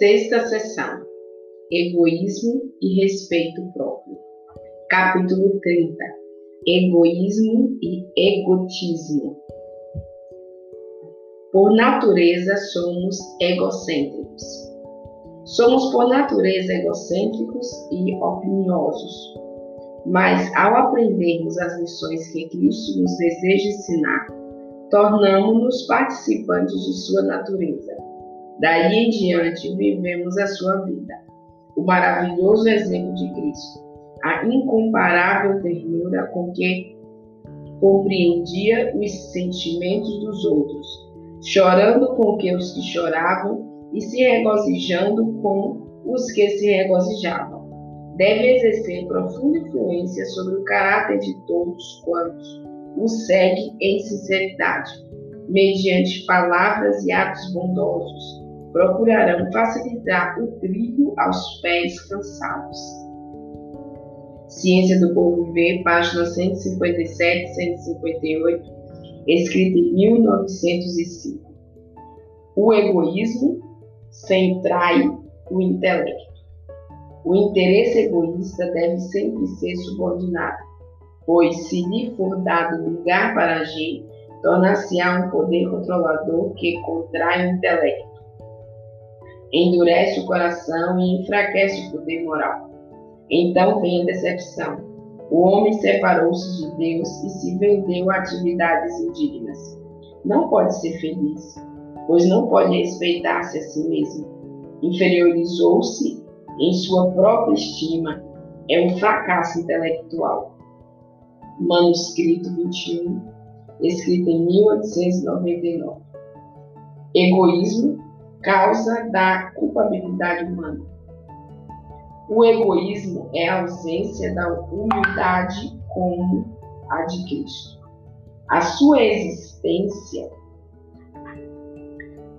Sexta sessão: Egoísmo e respeito próprio. Capítulo 30: Egoísmo e egotismo. Por natureza somos egocêntricos. Somos por natureza egocêntricos e opiniosos. Mas ao aprendermos as lições que Cristo nos deseja ensinar, tornamos-nos participantes de sua natureza. Daí em diante vivemos a sua vida. O maravilhoso exemplo de Cristo, a incomparável ternura com que compreendia os sentimentos dos outros, chorando com os que choravam e se regozijando com os que se regozijavam. Deve exercer profunda influência sobre o caráter de todos quantos o segue em sinceridade, mediante palavras e atos bondosos, procurarão facilitar o trilho aos pés cansados. Ciência do Bom Viver, página 157 158, escrita em 1905. O egoísmo centrai o intelecto. O interesse egoísta deve sempre ser subordinado pois se lhe for dado lugar para agir, torna-se-á um poder controlador que contrai o intelecto, endurece o coração e enfraquece o poder moral. Então vem a decepção. O homem separou-se de Deus e se vendeu a atividades indignas. Não pode ser feliz, pois não pode respeitar-se a si mesmo. Inferiorizou-se em sua própria estima. É um fracasso intelectual manuscrito 21, escrito em 1899. Egoísmo, causa da culpabilidade humana. O egoísmo é a ausência da humildade como a de Cristo. A sua existência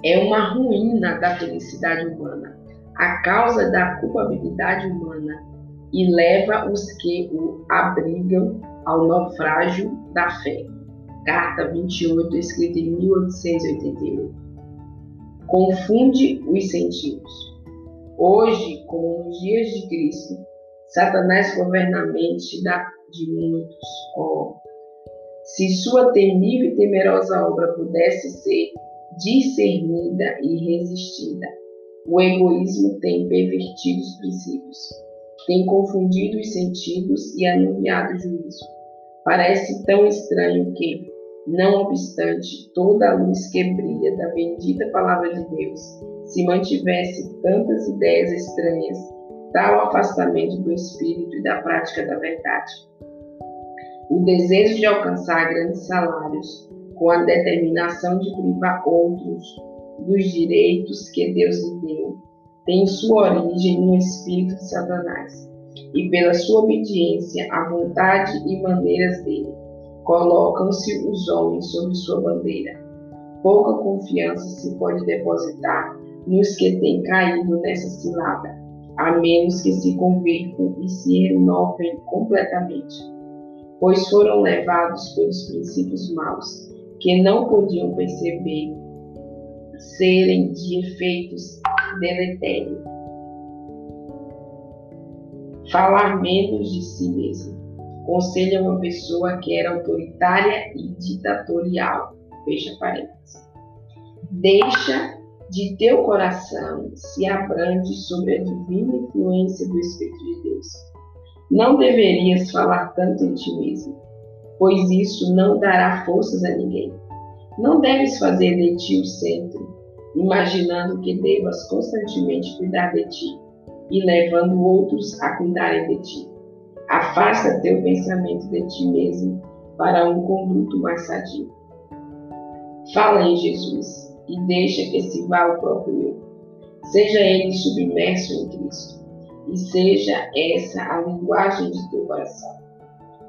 é uma ruína da felicidade humana, a causa da culpabilidade humana e leva os que o abrigam ao naufrágio da fé. Carta 28, escrita em 1888. Confunde os sentidos. Hoje, como nos dias de Cristo, Satanás governa a mente de muitos. Oh, se sua temível e temerosa obra pudesse ser discernida e resistida, o egoísmo tem pervertido os princípios tem confundido os sentidos e anuviado o juízo. Parece tão estranho que, não obstante toda a luz que brilha da bendita palavra de Deus, se mantivesse tantas ideias estranhas, tal afastamento do espírito e da prática da verdade. O desejo de alcançar grandes salários, com a determinação de privar outros dos direitos que Deus lhe deu, tem sua origem no espírito de Satanás, e pela sua obediência à vontade e maneiras dele, colocam-se os homens sob sua bandeira. Pouca confiança se pode depositar nos que têm caído nessa cilada, a menos que se convertam e se renovem completamente, pois foram levados pelos princípios maus, que não podiam perceber serem de efeitos deletério. Falar menos de si mesmo. Conselha uma pessoa que era autoritária e ditatorial. Fecha parênteses. Deixa de teu coração se abrange sobre a divina influência do Espírito de Deus. Não deverias falar tanto em ti mesmo, pois isso não dará forças a ninguém. Não deves fazer de ti o centro, imaginando que devas constantemente cuidar de ti e levando outros a cuidarem de ti. Afasta teu pensamento de ti mesmo para um conduto mais sadio. Fala em Jesus e deixa que se vá o próprio eu. Seja ele submerso em Cristo e seja essa a linguagem de teu coração.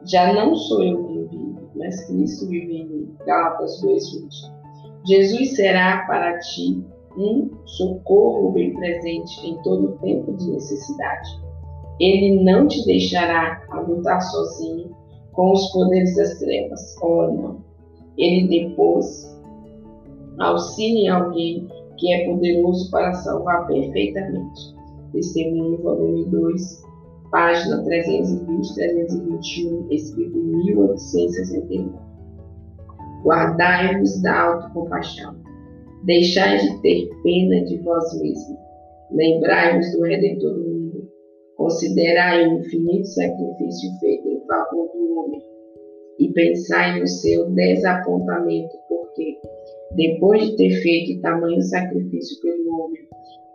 Já não sou eu quem vive, mas Cristo vive em mim. Gálatas 2:20. Jesus será para ti um socorro bem presente em todo tempo de necessidade. Ele não te deixará lutar sozinho com os poderes das trevas, não. Ele depois auxilia alguém que é poderoso para salvar perfeitamente. Testemunho, volume 2, página 320, 321, escrito em 1869. Guardai-vos da autocompaixão. Deixai de ter pena de vós mesmos. Lembrai-vos do Redentor do mundo. Considerai o infinito sacrifício feito em favor do homem. E pensai no seu desapontamento, porque, depois de ter feito tamanho sacrifício pelo homem,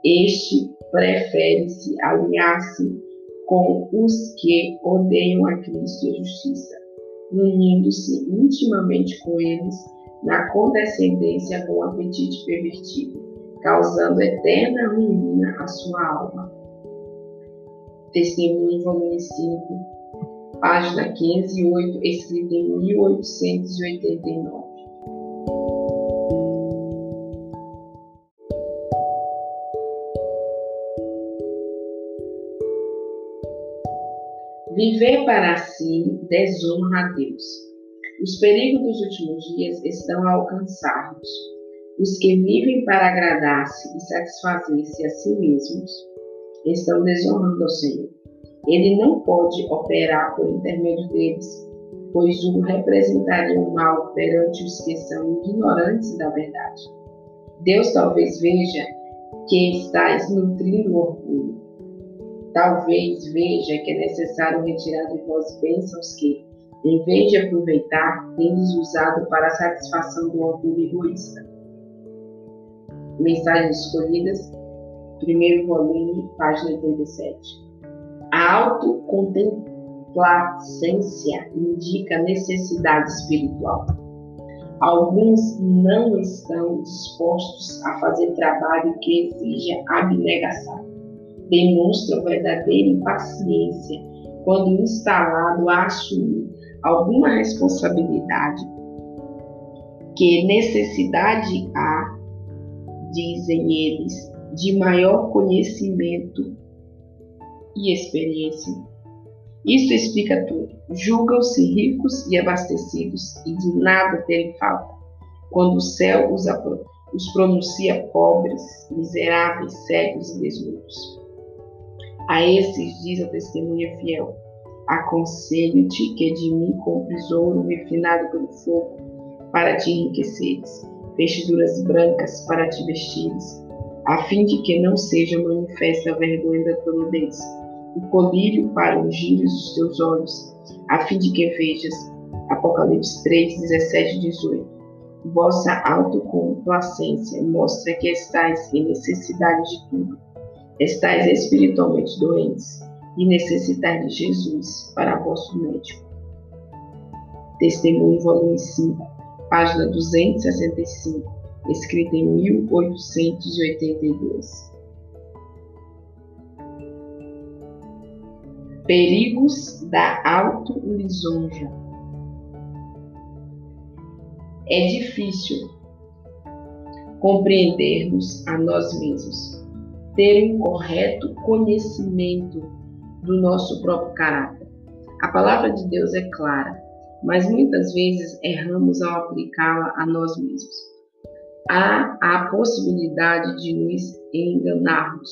este prefere-se alinhar-se com os que odeiam a Cristo e a justiça, unindo-se intimamente com eles na condescendência com o apetite pervertido, causando eterna ruína à sua alma. Testemunho, volume 5, página 508, escrito em 1889. Viver para si desonra a Deus. Os perigos dos últimos dias estão a alcançar-nos. Os que vivem para agradar-se e satisfazer-se a si mesmos estão desonrando ao Senhor. Ele não pode operar por intermédio deles, pois o representaria mal perante os que são ignorantes da verdade. Deus talvez veja que estás nutrindo orgulho Talvez veja que é necessário retirar de vós bênçãos que, em vez de aproveitar, tendes usado para a satisfação do orgulho egoísta. Mensagens escolhidas, primeiro volume, página 87. A autocontemplacência indica necessidade espiritual. Alguns não estão dispostos a fazer trabalho que exija abnegação demonstra verdadeira impaciência quando instalado a assumir alguma responsabilidade que necessidade há, dizem eles, de maior conhecimento e experiência. Isso explica tudo. Julgam-se ricos e abastecidos e de nada terem falta, quando o céu os, os pronuncia pobres, miseráveis, cegos e desnudos. A esses diz a testemunha fiel: Aconselho-te que de mim compres ouro refinado pelo fogo, para te enriqueceres, vestiduras brancas para te vestires, a fim de que não seja manifesta a vergonha da nudez, o colírio para ungires os teus olhos, a fim de que vejas. Apocalipse 3, 17 e 18. Vossa autocomplacência mostra que estáis em necessidade de tudo estáis espiritualmente doentes e necessitais de Jesus para vosso médico. Testemunho, volume 5, página 265, escrito em 1882. Perigos da auto-lisonja. É difícil compreendermos a nós mesmos ter um correto conhecimento do nosso próprio caráter. A palavra de Deus é clara, mas muitas vezes erramos ao aplicá-la a nós mesmos. Há a possibilidade de nos enganarmos,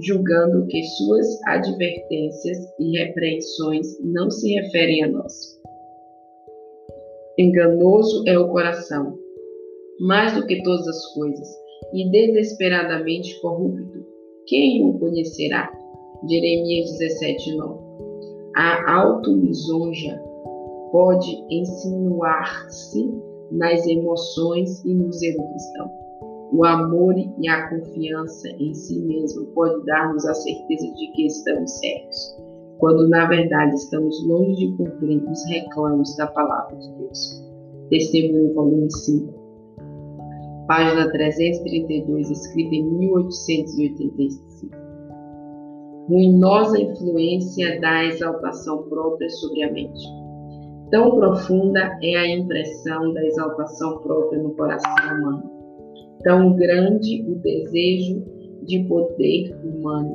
julgando que suas advertências e repreensões não se referem a nós. Enganoso é o coração, mais do que todas as coisas, e desesperadamente corrupto quem o conhecerá? Jeremias 17, 9. A autolisonja pode insinuar-se nas emoções e no zelo cristão. O amor e a confiança em si mesmo pode dar-nos a certeza de que estamos certos, quando na verdade estamos longe de cumprir os reclamos da palavra de Deus. Testemunho, volume 5, página 332, escrita em 1885. Ruinosa influência da exaltação própria sobre a mente. Tão profunda é a impressão da exaltação própria no coração humano. Tão grande o desejo de poder humano,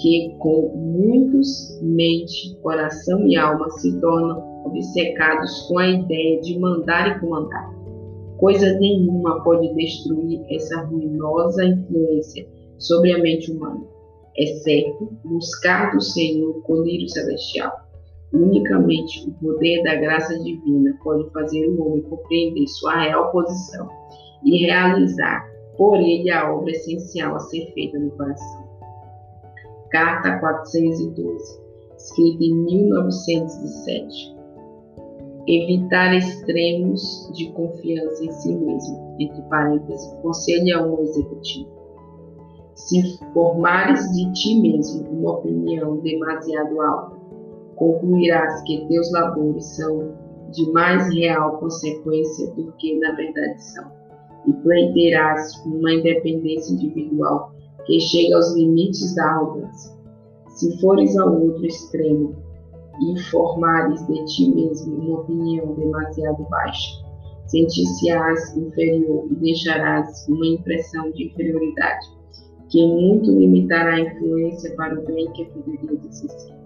que com muitos mente, coração e alma se tornam obcecados com a ideia de mandar e comandar Coisa nenhuma pode destruir essa ruinosa influência sobre a mente humana, exceto buscar do Senhor o colírio celestial. Unicamente o poder da graça divina pode fazer o homem compreender sua real posição e realizar por ele a obra essencial a ser feita no coração. Carta 412, escrita em 1907. Evitar extremos de confiança em si mesmo, entre parênteses, conselho a um executivo. Se formares de ti mesmo uma opinião demasiado alta, concluirás que teus labores são de mais real consequência do que na verdade são, e pleitearás uma independência individual que chega aos limites da arrogância. Se fores ao outro extremo e formares de ti mesmo uma opinião demasiado baixa, sentir-se-ás inferior e deixarás uma impressão de inferioridade, que muito limitará a influência para o bem que poderia exercer.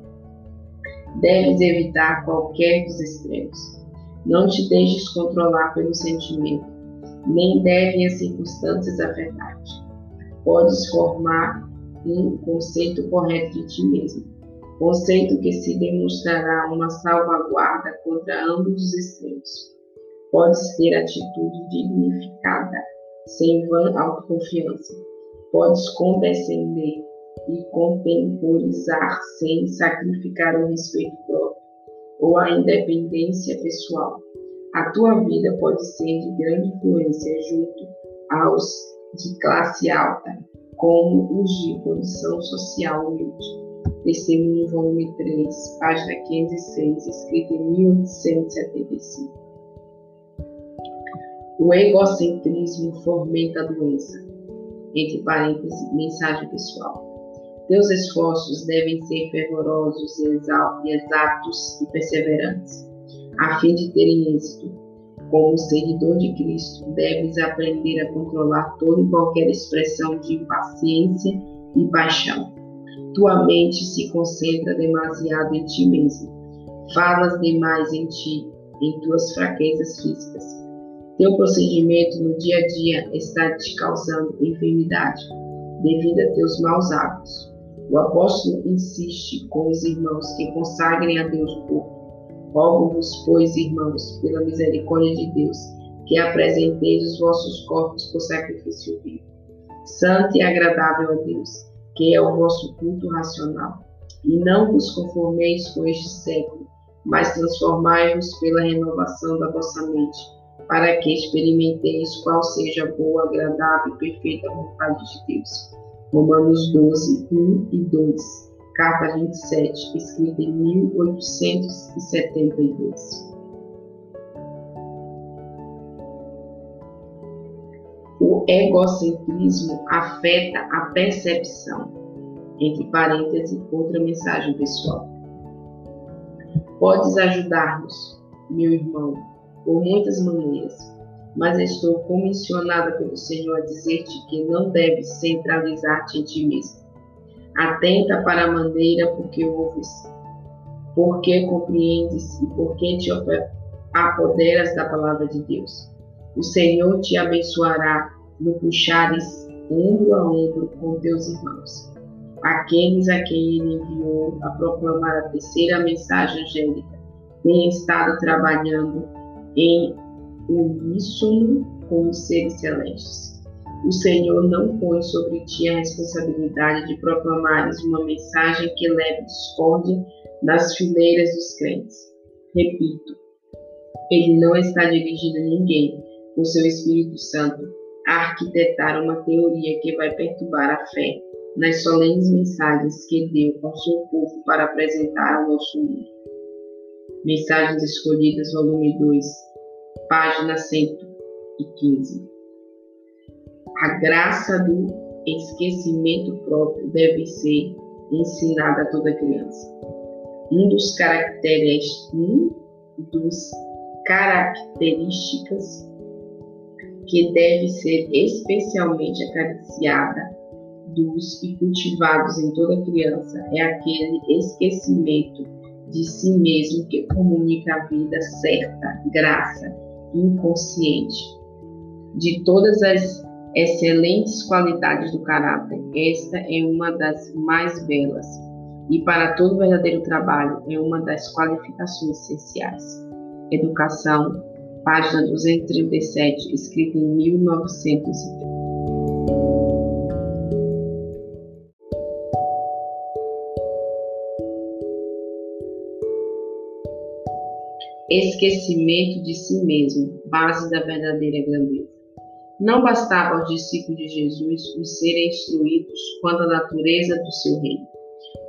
Deves evitar qualquer dos extremos. Não te deixes controlar pelo sentimento, nem devem as circunstâncias afetar-te. Podes formar um conceito correto de ti mesmo, conceito que se demonstrará uma salvaguarda contra ambos os extremos. Podes ter atitude dignificada, sem vã autoconfiança. Podes condescender e contemporizar sem sacrificar o respeito próprio ou a independência pessoal. A tua vida pode ser de grande influência junto aos de classe alta, como os de condição social humilde. Testemunho, volume 3, página 506, escrito em 1875. O egocentrismo fomenta a doença. Entre parênteses, mensagem pessoal. Teus esforços devem ser fervorosos e exatos e perseverantes, a fim de terem êxito. Como seguidor de Cristo, deves aprender a controlar toda e qualquer expressão de impaciência e paixão. Tua mente se concentra demasiado em ti mesmo. Falas demais em ti, em tuas fraquezas físicas. Teu procedimento no dia a dia está te causando enfermidade devido a teus maus hábitos. O apóstolo insiste com os irmãos que consagrem a Deus o corpo. Rogo-vos, pois, irmãos, pela misericórdia de Deus, que apresenteis os vossos corpos por sacrifício vivo, santo e agradável a Deus, que é o vosso culto racional. E não vos conformeis com este século, mas transformai-vos pela renovação da vossa mente, para que experimenteis qual seja a boa, agradável e perfeita vontade de Deus Romanos 12, 1 e 2, carta 27, escrita em 1872. O egocentrismo afeta a percepção. Entre parênteses, outra mensagem pessoal. Podes ajudar-nos, meu irmão, por muitas maneiras mas estou comissionada pelo Senhor a dizer-te que não deves centralizar-te em ti mesmo. Atenta para a maneira por que ouves, por que compreendes e por que te apoderas da palavra de Deus. O Senhor te abençoará no puxares ombro a ombro com teus irmãos, aqueles a quem ele enviou a proclamar a terceira mensagem angélica, têm estado trabalhando em uníssono com os seres celestes. O Senhor não põe sobre ti a responsabilidade de proclamares uma mensagem que leve discórdia nas fileiras dos crentes. Repito, ele não está dirigindo ninguém com seu Espírito Santo a arquitetar uma teoria que vai perturbar a fé nas solenes mensagens que deu ao seu povo para apresentar ao nosso mundo. Mensagens Escolhidas, volume 2, página 115. A graça do esquecimento próprio deve ser ensinada a toda criança. Um dos caracteres, um dos características que deve ser especialmente acariciada dos e cultivados em toda criança é aquele esquecimento de si mesmo que comunica a vida certa, graça inconsciente. De todas as excelentes qualidades do caráter, esta é uma das mais belas, e para todo verdadeiro trabalho é uma das qualificações essenciais. Educação, página 237, escrita em 1930. Esquecimento de si mesmo, base da verdadeira grandeza. Não bastava aos discípulos de Jesus os serem instruídos quanto à natureza do seu reino.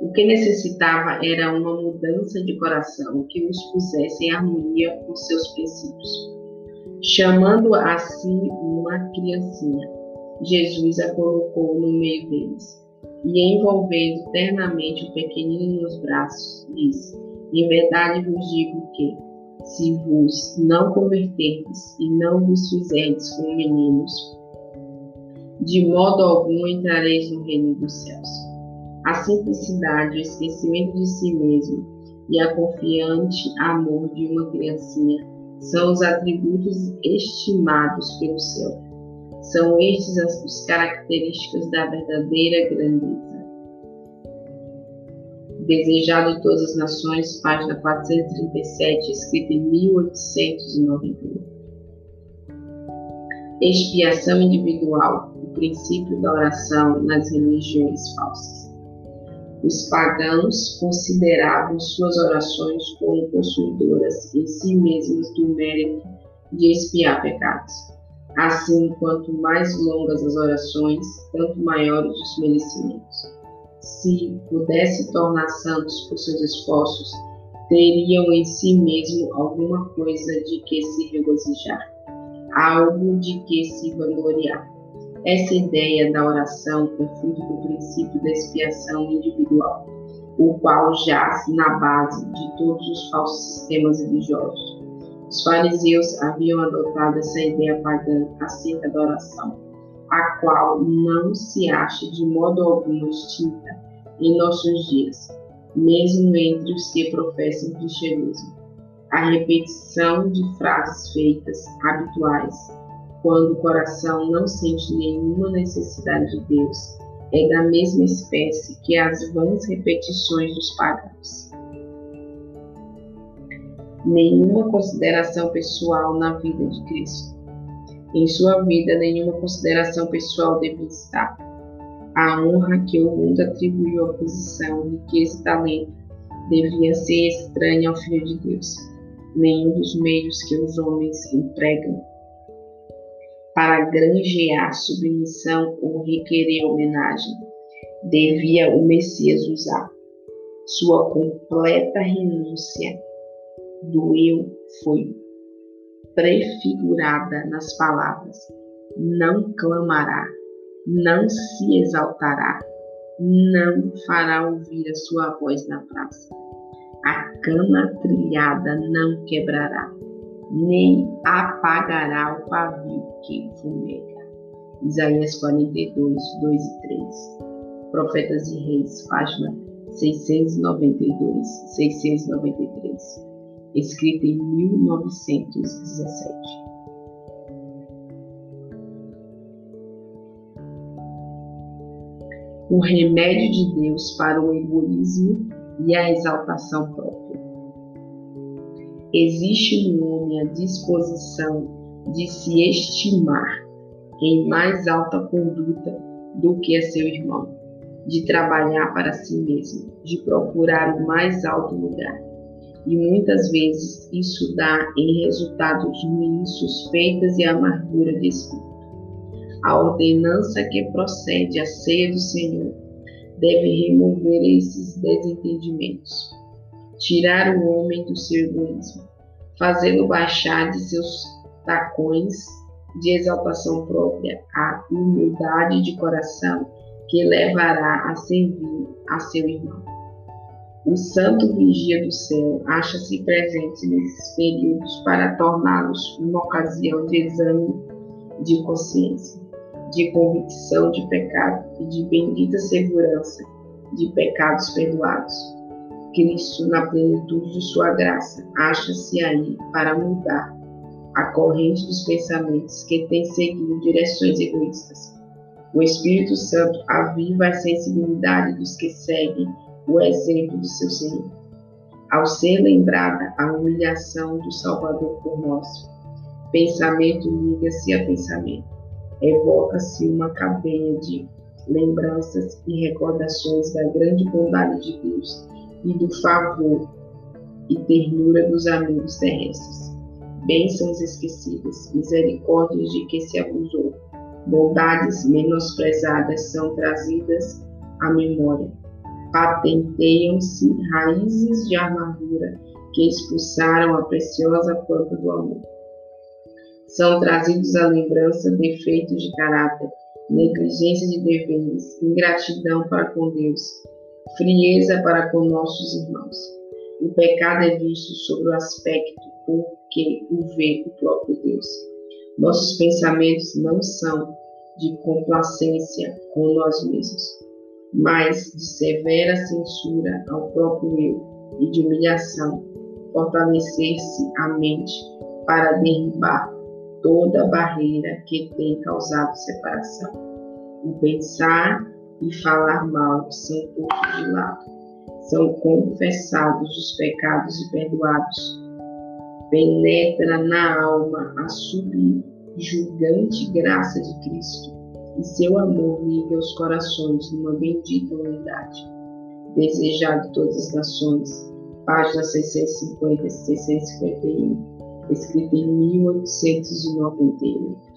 O que necessitava era uma mudança de coração que os pusesse em harmonia com seus princípios. Chamando a si uma criancinha, Jesus a colocou no meio deles e, envolvendo ternamente o pequenino nos braços, disse: Em verdade vos digo que, se vos não converterdes e não vos fizerdes como meninos, de modo algum entrareis no reino dos céus. A simplicidade, o esquecimento de si mesmo e a confiante amor de uma criancinha são os atributos estimados pelo céu. São estes as características da verdadeira grandeza desejado de todas as nações, página 437, escrita em 1891. Expiação individual, o princípio da oração nas religiões falsas. Os pagãos consideravam suas orações como possuidoras em si mesmas do mérito de expiar pecados. Assim, quanto mais longas as orações, tanto maiores os merecimentos se pudesse tornar santos por seus esforços, teriam em si mesmo alguma coisa de que se regozijar, algo de que se vangloriar. Essa ideia da oração é fruto do princípio da expiação individual, o qual jaz na base de todos os falsos sistemas religiosos. Os fariseus haviam adotado essa ideia pagã acerca da oração a qual não se acha de modo algum extinta em nossos dias, mesmo entre os que professam cristianismo. A repetição de frases feitas habituais, quando o coração não sente nenhuma necessidade de Deus, é da mesma espécie que as vãs repetições dos pagãos. Nenhuma consideração pessoal na vida de Cristo em sua vida, nenhuma consideração pessoal deve estar. A honra que o mundo atribuiu à posição, riqueza e talento devia ser estranha ao Filho de Deus. Nenhum dos meios que os homens empregam para granjear submissão ou requerer homenagem devia o Messias usar. Sua completa renúncia do eu foi prefigurada nas palavras: não clamará, não se exaltará, não fará ouvir a sua voz na praça. A cama trilhada não quebrará, nem apagará o pavio que fumega. Isaías 42, 2 e 3. Profetas e Reis, página 692, 693 escrita em 1917. O remédio de Deus para o egoísmo e a exaltação própria. Existe no homem a disposição de se estimar em mais alta conduta do que a seu irmão, de trabalhar para si mesmo, de procurar o mais alto lugar e muitas vezes isso dá em resultados ruins, suspeitas e amargura de espírito. A ordenança que procede à ceia do Senhor. Deve remover esses desentendimentos, tirar o homem do seu egoísmo, fazê-lo baixar de seus tacões de exaltação própria à humildade de coração que levará a servir a seu irmão. O santo vigia do céu acha-se presente nesses períodos para torná-los uma ocasião de exame de consciência, de convicção de pecado e de bendita segurança de pecados perdoados. Cristo, na plenitude de sua graça, acha-se aí para mudar a corrente dos pensamentos que tem seguido direções egoístas. O Espírito Santo aviva a sensibilidade dos que seguem o exemplo do seu Senhor. Ao ser lembrada a humilhação do Salvador por nós, pensamento liga-se a pensamento, evoca-se uma cadeia de lembranças e recordações da grande bondade de Deus e do favor e ternura dos amigos terrestres. Bênçãos esquecidas, misericórdias de que se abusou, bondades menosprezadas são trazidas à memória. Patenteiam-se raízes de amargura que expulsaram a preciosa planta do amor. São trazidos à lembrança defeitos de caráter, negligência de deveres, ingratidão para com Deus, frieza para com nossos irmãos. O pecado é visto sobre o aspecto porque o vê o próprio Deus. Nossos pensamentos não são de complacência com nós mesmos, mas de severa censura ao próprio eu e de humilhação, fortalecer-se a mente para derribar toda barreira que tem causado separação. O pensar e falar mal são postos de lado. São confessados os pecados e perdoados. Penetra na alma a subjugante graça de Cristo e seu amor liga os corações numa bendita unidade. Desejado de todas as nações, página 650 e 651 escrita em 1891.